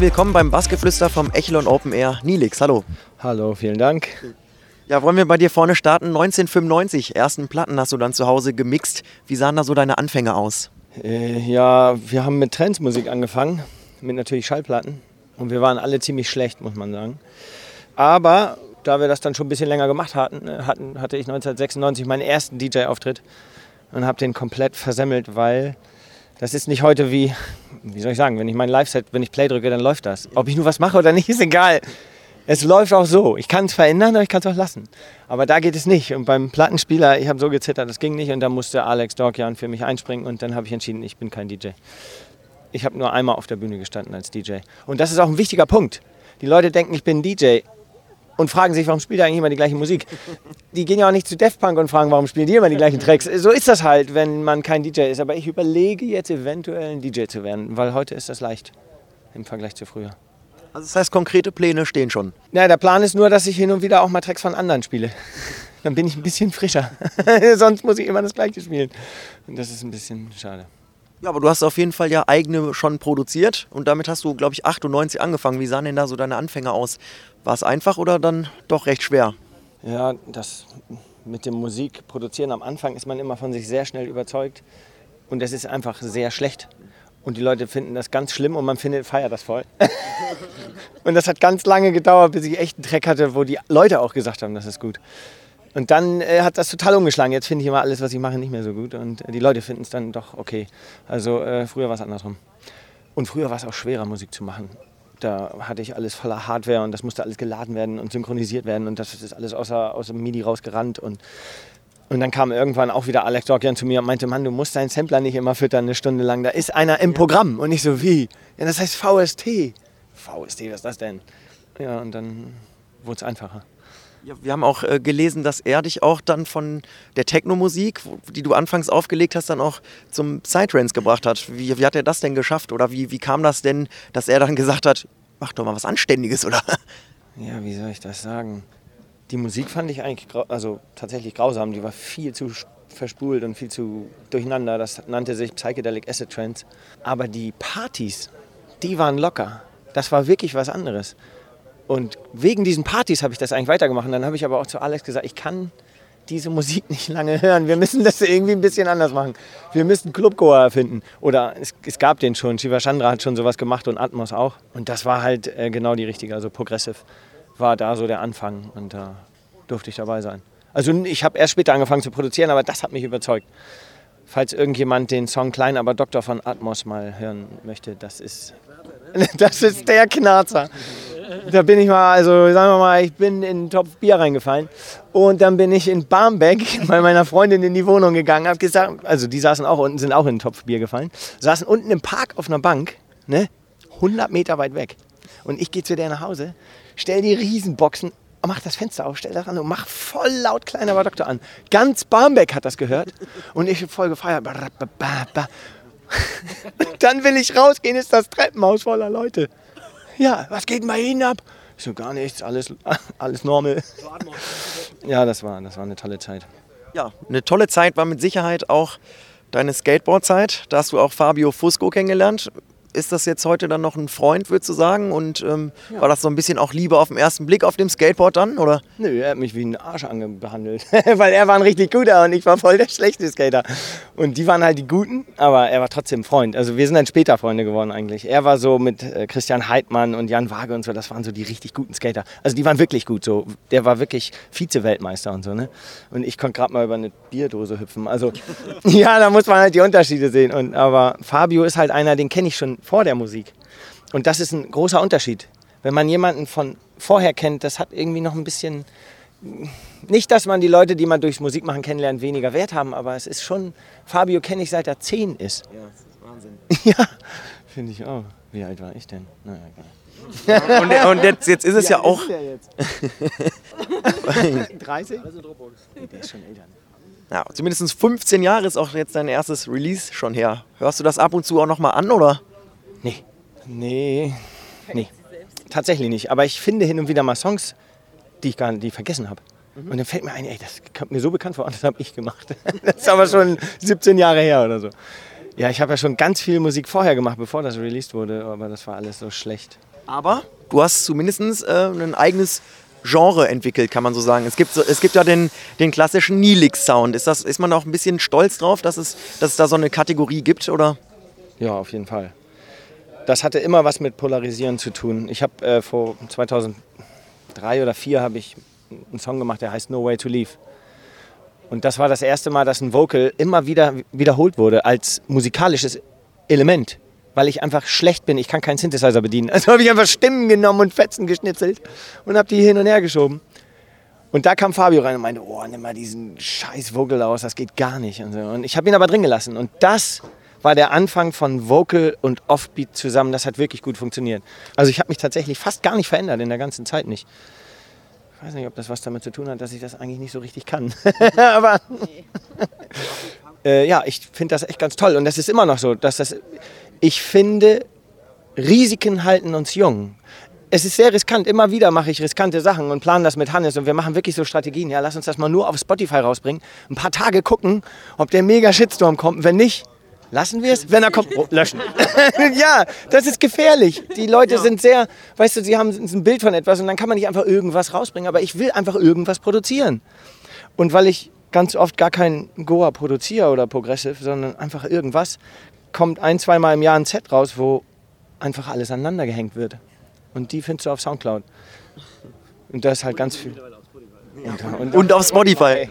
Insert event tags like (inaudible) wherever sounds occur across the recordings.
Willkommen beim Bassgeflüster vom Echelon Open Air. Nilix, hallo. Hallo, vielen Dank. Ja, wollen wir bei dir vorne starten? 1995, ersten Platten hast du dann zu Hause gemixt. Wie sahen da so deine Anfänge aus? Äh, ja, wir haben mit Trendsmusik angefangen, mit natürlich Schallplatten. Und wir waren alle ziemlich schlecht, muss man sagen. Aber da wir das dann schon ein bisschen länger gemacht hatten, äh, hatten hatte ich 1996 meinen ersten DJ-Auftritt und habe den komplett versemmelt, weil das ist nicht heute wie, wie soll ich sagen, wenn ich mein Live-Set, wenn ich Play drücke, dann läuft das. Ob ich nur was mache oder nicht, ist egal. Es läuft auch so. Ich kann es verändern, aber ich kann es auch lassen. Aber da geht es nicht. Und beim Plattenspieler, ich habe so gezittert, das ging nicht. Und da musste Alex Dorkian für mich einspringen. Und dann habe ich entschieden, ich bin kein DJ. Ich habe nur einmal auf der Bühne gestanden als DJ. Und das ist auch ein wichtiger Punkt. Die Leute denken, ich bin DJ und fragen sich, warum spielt eigentlich immer die gleiche Musik? Die gehen ja auch nicht zu Def Punk und fragen, warum spielen die immer die gleichen Tracks. So ist das halt, wenn man kein DJ ist. Aber ich überlege jetzt eventuell ein DJ zu werden, weil heute ist das leicht im Vergleich zu früher. Also das heißt, konkrete Pläne stehen schon. Ja, der Plan ist nur, dass ich hin und wieder auch mal Tracks von anderen spiele. (laughs) Dann bin ich ein bisschen frischer. (laughs) Sonst muss ich immer das Gleiche spielen. Und das ist ein bisschen schade. Ja, aber du hast auf jeden Fall ja eigene schon produziert und damit hast du, glaube ich, 98 angefangen. Wie sahen denn da so deine Anfänge aus? War es einfach oder dann doch recht schwer? Ja, das mit dem Musik produzieren am Anfang ist man immer von sich sehr schnell überzeugt und es ist einfach sehr schlecht. Und die Leute finden das ganz schlimm und man findet, feiert das voll. (laughs) und das hat ganz lange gedauert, bis ich echt einen Track hatte, wo die Leute auch gesagt haben, das ist gut. Und dann äh, hat das total umgeschlagen. Jetzt finde ich immer alles, was ich mache, nicht mehr so gut. Und äh, die Leute finden es dann doch okay. Also äh, früher war es andersrum. Und früher war es auch schwerer, Musik zu machen. Da hatte ich alles voller Hardware und das musste alles geladen werden und synchronisiert werden. Und das ist alles außer, aus dem MIDI rausgerannt. Und, und dann kam irgendwann auch wieder Alex Dorkian zu mir und meinte, Mann, du musst deinen Sampler nicht immer füttern eine Stunde lang. Da ist einer im Programm. Und ich so, wie? Ja, das heißt VST. VST, was ist das denn? Ja, und dann wurde es einfacher. Ja, wir haben auch äh, gelesen, dass er dich auch dann von der Techno-Musik, die du anfangs aufgelegt hast, dann auch zum Psytrance gebracht hat. Wie, wie hat er das denn geschafft? Oder wie, wie kam das denn, dass er dann gesagt hat, mach doch mal was Anständiges, oder? Ja, wie soll ich das sagen? Die Musik fand ich eigentlich also tatsächlich grausam. Die war viel zu verspult und viel zu durcheinander. Das nannte sich Psychedelic Acid Trance. Aber die Partys, die waren locker. Das war wirklich was anderes. Und wegen diesen Partys habe ich das eigentlich weitergemacht. Und dann habe ich aber auch zu Alex gesagt, ich kann diese Musik nicht lange hören. Wir müssen das irgendwie ein bisschen anders machen. Wir müssen Clubgoer erfinden. Oder es, es gab den schon. Shiva Chandra hat schon sowas gemacht und Atmos auch. Und das war halt äh, genau die richtige. Also Progressive war da so der Anfang. Und da durfte ich dabei sein. Also ich habe erst später angefangen zu produzieren, aber das hat mich überzeugt. Falls irgendjemand den Song Klein, aber Doktor von Atmos mal hören möchte, das ist, (laughs) das ist der Knarzer. Da bin ich mal, also sagen wir mal, ich bin in einen Topf Bier reingefallen und dann bin ich in Barmbek (laughs) bei meiner Freundin in die Wohnung gegangen, habe gesagt, also die saßen auch unten, sind auch in einen Topf Bier gefallen, saßen unten im Park auf einer Bank, ne, 100 Meter weit weg. Und ich gehe zu der nach Hause, stell die Riesenboxen, mach das Fenster auf, stell das an und mach voll laut Kleiner Doktor an. Ganz Barmbek hat das gehört und ich hab voll gefeiert. (laughs) Dann will ich rausgehen, ist das Treppenhaus voller Leute. Ja, was geht denn bei Ihnen ab? Ich so, gar nichts, alles, (laughs) alles normal. Ja, das war, das war eine tolle Zeit. Ja, eine tolle Zeit war mit Sicherheit auch deine Skateboard-Zeit. Da hast du auch Fabio Fusco kennengelernt. Ist das jetzt heute dann noch ein Freund, würdest du sagen? Und ähm, war das so ein bisschen auch Liebe auf den ersten Blick auf dem Skateboard dann? Oder? Nö, er hat mich wie ein Arsch ange- behandelt. (laughs) Weil er war ein richtig guter und ich war voll der schlechte Skater. Und die waren halt die Guten, aber er war trotzdem Freund. Also wir sind dann später Freunde geworden eigentlich. Er war so mit äh, Christian Heidmann und Jan Waage und so, das waren so die richtig guten Skater. Also die waren wirklich gut so. Der war wirklich Vize-Weltmeister und so, ne? Und ich konnte gerade mal über eine Bierdose hüpfen. Also (laughs) ja, da muss man halt die Unterschiede sehen. Und, aber Fabio ist halt einer, den kenne ich schon vor der Musik. Und das ist ein großer Unterschied. Wenn man jemanden von vorher kennt, das hat irgendwie noch ein bisschen nicht, dass man die Leute, die man durchs Musikmachen kennenlernt, weniger Wert haben, aber es ist schon, Fabio kenne ich seit er zehn ist. Ja, das ist Wahnsinn. (laughs) Ja, finde ich auch. Wie alt war ich denn? Na, egal. Und, und jetzt, jetzt ist es ja auch. 30? (laughs) Der ist schon älter. Ja, zumindest 15 Jahre ist auch jetzt dein erstes Release schon her. Hörst du das ab und zu auch nochmal an, oder? Nee. Nee. Nee. Tatsächlich nicht. Aber ich finde hin und wieder mal Songs, die ich gar die vergessen habe. Und dann fällt mir ein, ey, das kommt mir so bekannt vor, das habe ich gemacht. (laughs) Das ist aber schon 17 Jahre her oder so. Ja, ich habe ja schon ganz viel Musik vorher gemacht, bevor das released wurde, aber das war alles so schlecht. Aber du hast zumindest äh, ein eigenes Genre entwickelt, kann man so sagen. Es gibt, so, es gibt ja den, den klassischen Nilix-Sound. Ist, das, ist man auch ein bisschen stolz drauf, dass es, dass es da so eine Kategorie gibt? Oder? Ja, auf jeden Fall. Das hatte immer was mit Polarisieren zu tun. Ich habe äh, vor 2003 oder 2004 habe ich einen Song gemacht, der heißt No Way to Leave. Und das war das erste Mal, dass ein Vocal immer wieder wiederholt wurde als musikalisches Element, weil ich einfach schlecht bin. Ich kann keinen Synthesizer bedienen. (laughs) Also habe ich einfach Stimmen genommen und Fetzen geschnitzelt und habe die hin und her geschoben. Und da kam Fabio rein und meinte, oh, nimm mal diesen scheiß Vocal aus, das geht gar nicht. Und, so. und ich habe ihn aber drin gelassen. Und das war der Anfang von Vocal und Offbeat zusammen. Das hat wirklich gut funktioniert. Also ich habe mich tatsächlich fast gar nicht verändert in der ganzen Zeit nicht. Ich weiß nicht, ob das was damit zu tun hat, dass ich das eigentlich nicht so richtig kann. (laughs) aber (laughs) äh, ja, ich finde das echt ganz toll. Und das ist immer noch so, dass das, ich finde, Risiken halten uns jung. Es ist sehr riskant. Immer wieder mache ich riskante Sachen und plane das mit Hannes und wir machen wirklich so Strategien. Ja, lass uns das mal nur auf Spotify rausbringen. Ein paar Tage gucken, ob der mega Shitstorm kommt. Wenn nicht, lassen wir es. Wenn er kommt, oh, löschen. (laughs) ja, das ist gefährlich. Die Leute sind sehr, weißt du, sie haben ein Bild von etwas und dann kann man nicht einfach irgendwas rausbringen. Aber ich will einfach irgendwas produzieren. Und weil ich ganz oft gar kein Goa produziere oder Progressive, sondern einfach irgendwas, kommt ein, zweimal im Jahr ein Set raus, wo einfach alles aneinander gehängt wird. Und die findest du auf Soundcloud. Und da ist halt ganz viel. Und, und, Und auf Spotify. (laughs)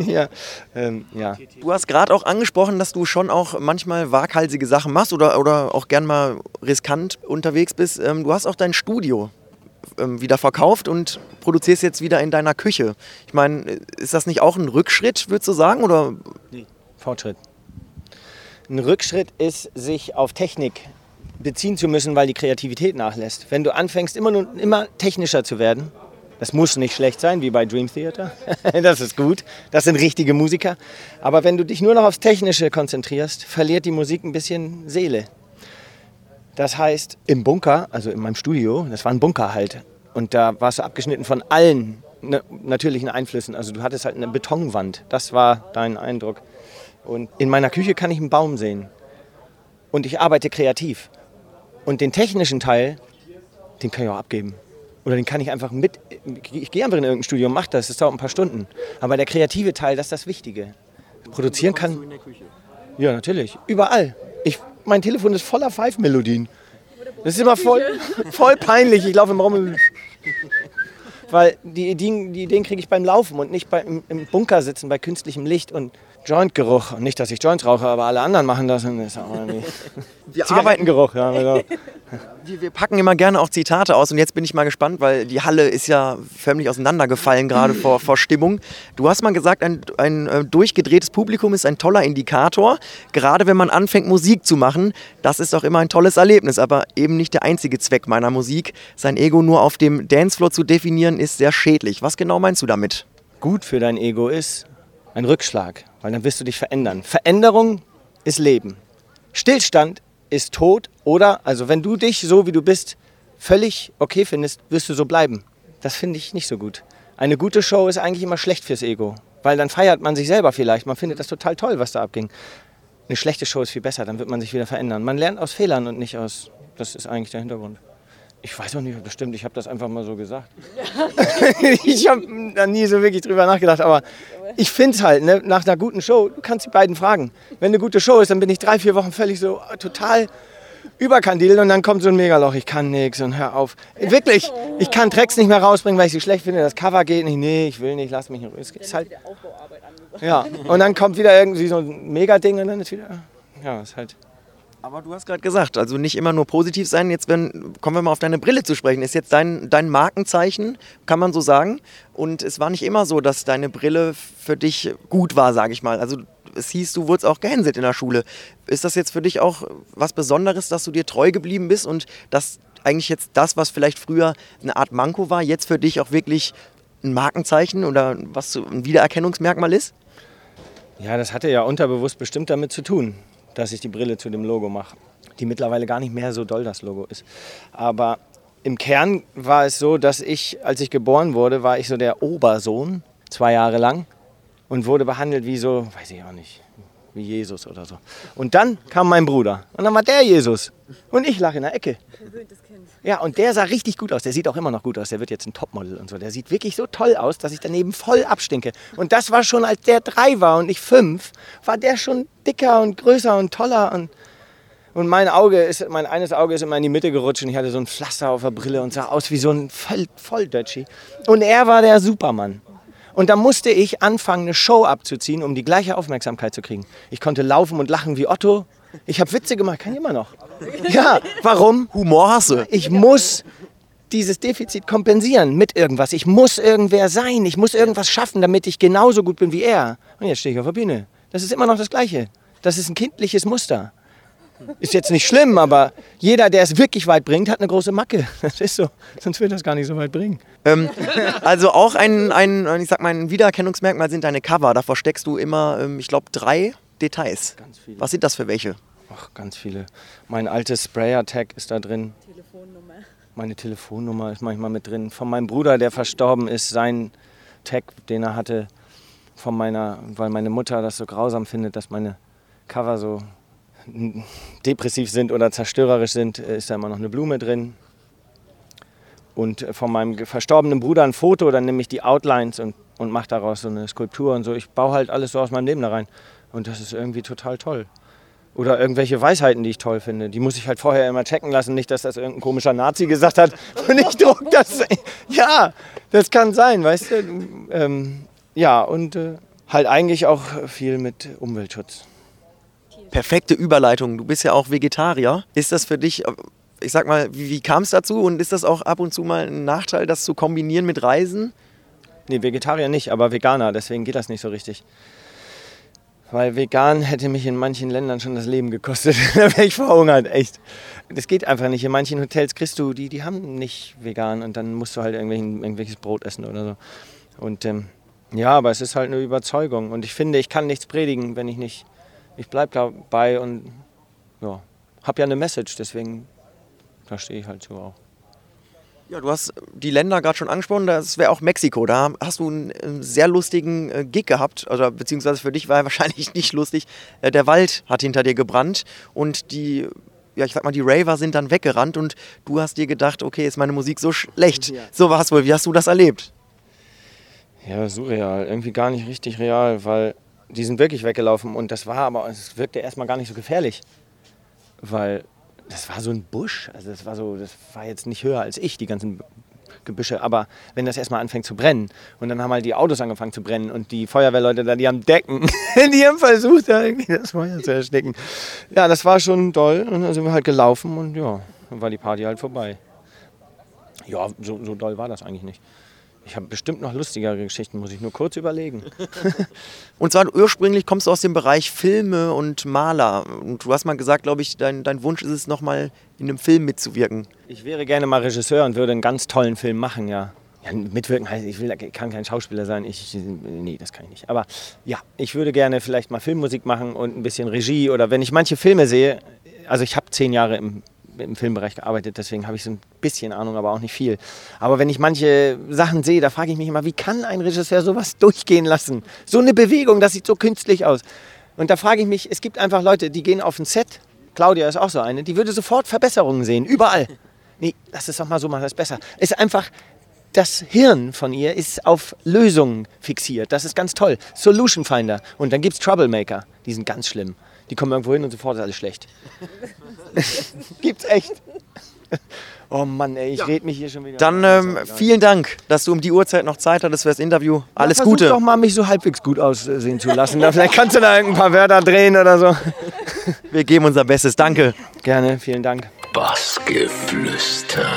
(laughs) ja, ähm, ja. Du hast gerade auch angesprochen, dass du schon auch manchmal waghalsige Sachen machst oder, oder auch gern mal riskant unterwegs bist. Ähm, du hast auch dein Studio ähm, wieder verkauft und produzierst jetzt wieder in deiner Küche. Ich meine, ist das nicht auch ein Rückschritt, würdest du sagen? Oder? Fortschritt. Ein Rückschritt ist, sich auf Technik beziehen zu müssen, weil die Kreativität nachlässt. Wenn du anfängst, immer, nur, immer technischer zu werden, das muss nicht schlecht sein, wie bei Dream Theater. (laughs) das ist gut. Das sind richtige Musiker. Aber wenn du dich nur noch aufs Technische konzentrierst, verliert die Musik ein bisschen Seele. Das heißt, im Bunker, also in meinem Studio, das war ein Bunker halt. Und da warst du abgeschnitten von allen ne, natürlichen Einflüssen. Also du hattest halt eine Betonwand. Das war dein Eindruck. Und in meiner Küche kann ich einen Baum sehen. Und ich arbeite kreativ. Und den technischen Teil, den kann ich auch abgeben. Oder den kann ich einfach mit. Ich gehe einfach in irgendein Studio und mache das. Das dauert ein paar Stunden. Aber der kreative Teil, das ist das Wichtige. Produzieren kann. Ja, natürlich. Überall. Ich, mein Telefon ist voller Five-Melodien. Das ist immer voll, voll peinlich. Ich laufe im Raum. Weil die Ideen, die Ideen kriege ich beim Laufen und nicht bei, im, im Bunker sitzen bei künstlichem Licht und Jointgeruch. Und nicht, dass ich Joints rauche, aber alle anderen machen das. Und das ist auch irgendwie (laughs) Wir Zigarettengeruch. Ja, genau. (laughs) Wir, wir packen immer gerne auch Zitate aus und jetzt bin ich mal gespannt, weil die Halle ist ja förmlich auseinandergefallen gerade vor, vor Stimmung. Du hast mal gesagt, ein, ein äh, durchgedrehtes Publikum ist ein toller Indikator. Gerade wenn man anfängt, Musik zu machen, das ist doch immer ein tolles Erlebnis, aber eben nicht der einzige Zweck meiner Musik. Sein Ego nur auf dem Dancefloor zu definieren, ist sehr schädlich. Was genau meinst du damit? gut für dein Ego ist ein Rückschlag, weil dann wirst du dich verändern. Veränderung ist Leben. Stillstand ist Tod oder, also wenn du dich so wie du bist völlig okay findest, wirst du so bleiben. Das finde ich nicht so gut. Eine gute Show ist eigentlich immer schlecht fürs Ego, weil dann feiert man sich selber vielleicht. Man findet das total toll, was da abging. Eine schlechte Show ist viel besser, dann wird man sich wieder verändern. Man lernt aus Fehlern und nicht aus. Das ist eigentlich der Hintergrund. Ich weiß auch nicht, ob das stimmt. Ich habe das einfach mal so gesagt. (laughs) ich habe da nie so wirklich drüber nachgedacht. Aber ich finde es halt, ne, nach einer guten Show, du kannst die beiden fragen. Wenn eine gute Show ist, dann bin ich drei, vier Wochen völlig so äh, total überkandidelt und dann kommt so ein Megaloch. Ich kann nichts und hör auf. Wirklich, ich kann Tracks nicht mehr rausbringen, weil ich sie schlecht finde. Das Cover geht nicht. Nee, ich will nicht, lass mich in Ruhe. Es ist halt, ja, und dann kommt wieder irgendwie so ein Megading und dann ist wieder, ja, ist halt Aber du hast gerade gesagt, also nicht immer nur positiv sein. Jetzt wenn, kommen wir mal auf deine Brille zu sprechen. Ist jetzt dein, dein Markenzeichen, kann man so sagen. Und es war nicht immer so, dass deine Brille für dich gut war, sage ich mal. Also es hieß, du wurdest auch gehänselt in der Schule. Ist das jetzt für dich auch was Besonderes, dass du dir treu geblieben bist und dass eigentlich jetzt das, was vielleicht früher eine Art Manko war, jetzt für dich auch wirklich ein Markenzeichen oder was ein Wiedererkennungsmerkmal ist? Ja, das hatte ja unterbewusst bestimmt damit zu tun dass ich die Brille zu dem Logo mache, die mittlerweile gar nicht mehr so doll das Logo ist. Aber im Kern war es so, dass ich, als ich geboren wurde, war ich so der Obersohn, zwei Jahre lang, und wurde behandelt wie so, weiß ich auch nicht, wie Jesus oder so. Und dann kam mein Bruder und dann war der Jesus und ich lag in der Ecke. Ja, und der sah richtig gut aus. Der sieht auch immer noch gut aus. Der wird jetzt ein Topmodel und so. Der sieht wirklich so toll aus, dass ich daneben voll abstinke. Und das war schon, als der drei war und ich fünf, war der schon dicker und größer und toller. Und, und mein Auge ist, mein eines Auge ist immer in die Mitte gerutscht und ich hatte so ein Pflaster auf der Brille und sah aus wie so ein Voll Volldötschi. Und er war der Supermann. Und da musste ich anfangen, eine Show abzuziehen, um die gleiche Aufmerksamkeit zu kriegen. Ich konnte laufen und lachen wie Otto. Ich habe Witze gemacht, kann ich immer noch. Ja, warum? Humor hast du. Ich muss dieses Defizit kompensieren mit irgendwas. Ich muss irgendwer sein. Ich muss irgendwas schaffen, damit ich genauso gut bin wie er. Und jetzt stehe ich auf der Bühne. Das ist immer noch das Gleiche. Das ist ein kindliches Muster. Ist jetzt nicht schlimm, aber jeder, der es wirklich weit bringt, hat eine große Macke. Das ist so. Sonst wird das gar nicht so weit bringen. Ähm, also auch ein, ein, ich sag mal, ein Wiedererkennungsmerkmal sind deine Cover. Da versteckst du immer, ähm, ich glaube, drei Details. Was sind das für welche? Ach, ganz viele. Mein altes Sprayer-Tag ist da drin. Telefonnummer. Meine Telefonnummer ist manchmal mit drin. Von meinem Bruder, der verstorben ist, sein Tag, den er hatte, von meiner, weil meine Mutter das so grausam findet, dass meine Cover so depressiv sind oder zerstörerisch sind, ist da immer noch eine Blume drin. Und von meinem verstorbenen Bruder ein Foto, dann nehme ich die Outlines und, und mache daraus so eine Skulptur und so. Ich baue halt alles so aus meinem Leben da rein. Und das ist irgendwie total toll. Oder irgendwelche Weisheiten, die ich toll finde. Die muss ich halt vorher immer checken lassen. Nicht, dass das irgendein komischer Nazi gesagt hat (laughs) und ich druck das. (laughs) Ja, das kann sein, weißt du. Ähm, ja, und äh, halt eigentlich auch viel mit Umweltschutz. Perfekte Überleitung. Du bist ja auch Vegetarier. Ist das für dich, ich sag mal, wie, wie kam es dazu? Und ist das auch ab und zu mal ein Nachteil, das zu kombinieren mit Reisen? Nee, Vegetarier nicht, aber Veganer. Deswegen geht das nicht so richtig. Weil vegan hätte mich in manchen Ländern schon das Leben gekostet. (laughs) da wäre ich verhungert, echt. Das geht einfach nicht. In manchen Hotels kriegst du, die, die haben nicht vegan und dann musst du halt irgendwelches Brot essen oder so. Und ähm, ja, aber es ist halt eine Überzeugung. Und ich finde, ich kann nichts predigen, wenn ich nicht. Ich bleibe dabei und ja, habe ja eine Message, deswegen da stehe ich halt so auch. Ja, du hast die Länder gerade schon angesprochen, das wäre auch Mexiko. Da hast du einen sehr lustigen äh, Gig gehabt, also, beziehungsweise für dich war er (laughs) wahrscheinlich nicht lustig. Äh, der Wald hat hinter dir gebrannt und die, ja, ich sag mal, die Raver sind dann weggerannt und du hast dir gedacht, okay, ist meine Musik so schlecht. Ja. So war es wohl. Wie hast du das erlebt? Ja, surreal. Irgendwie gar nicht richtig real, weil die sind wirklich weggelaufen und das war aber, es wirkte erstmal gar nicht so gefährlich. Weil das war so ein Busch. Also das war so, das war jetzt nicht höher als ich, die ganzen Gebüsche. Aber wenn das erstmal anfängt zu brennen und dann haben halt die Autos angefangen zu brennen und die Feuerwehrleute da, die haben Decken, (laughs) die haben versucht, da irgendwie das Feuer zu ersticken. Ja, das war schon toll. Und dann sind wir halt gelaufen und ja, dann war die Party halt vorbei. Ja, so, so doll war das eigentlich nicht. Ich habe bestimmt noch lustigere Geschichten, muss ich nur kurz überlegen. (laughs) und zwar ursprünglich kommst du aus dem Bereich Filme und Maler. Und du hast mal gesagt, glaube ich, dein, dein Wunsch ist es, nochmal in einem Film mitzuwirken. Ich wäre gerne mal Regisseur und würde einen ganz tollen Film machen, ja. Ja, mitwirken heißt, ich will, kann kein Schauspieler sein. Ich, nee, das kann ich nicht. Aber ja, ich würde gerne vielleicht mal Filmmusik machen und ein bisschen Regie. Oder wenn ich manche Filme sehe, also ich habe zehn Jahre im im Filmbereich gearbeitet, deswegen habe ich so ein bisschen Ahnung, aber auch nicht viel. Aber wenn ich manche Sachen sehe, da frage ich mich immer, wie kann ein Regisseur sowas durchgehen lassen? So eine Bewegung, das sieht so künstlich aus. Und da frage ich mich, es gibt einfach Leute, die gehen auf ein Set, Claudia ist auch so eine, die würde sofort Verbesserungen sehen, überall. Nee, lass es doch mal so machen, das ist besser. Es ist einfach, das Hirn von ihr ist auf Lösungen fixiert. Das ist ganz toll. Solution Finder. Und dann gibt es Troublemaker. Die sind ganz schlimm. Die kommen irgendwo hin und sofort ist alles schlecht. (laughs) Gibt's echt. (laughs) Oh Mann, ey, ich red mich hier schon wieder. Dann ähm, vielen Dank, dass du um die Uhrzeit noch Zeit hattest für das Interview. Alles Versuch Gute. doch mal, mich so halbwegs gut aussehen zu lassen. Da vielleicht kannst du da ein paar Wörter drehen oder so. Wir geben unser Bestes. Danke. Gerne, vielen Dank. Bassgeflüster.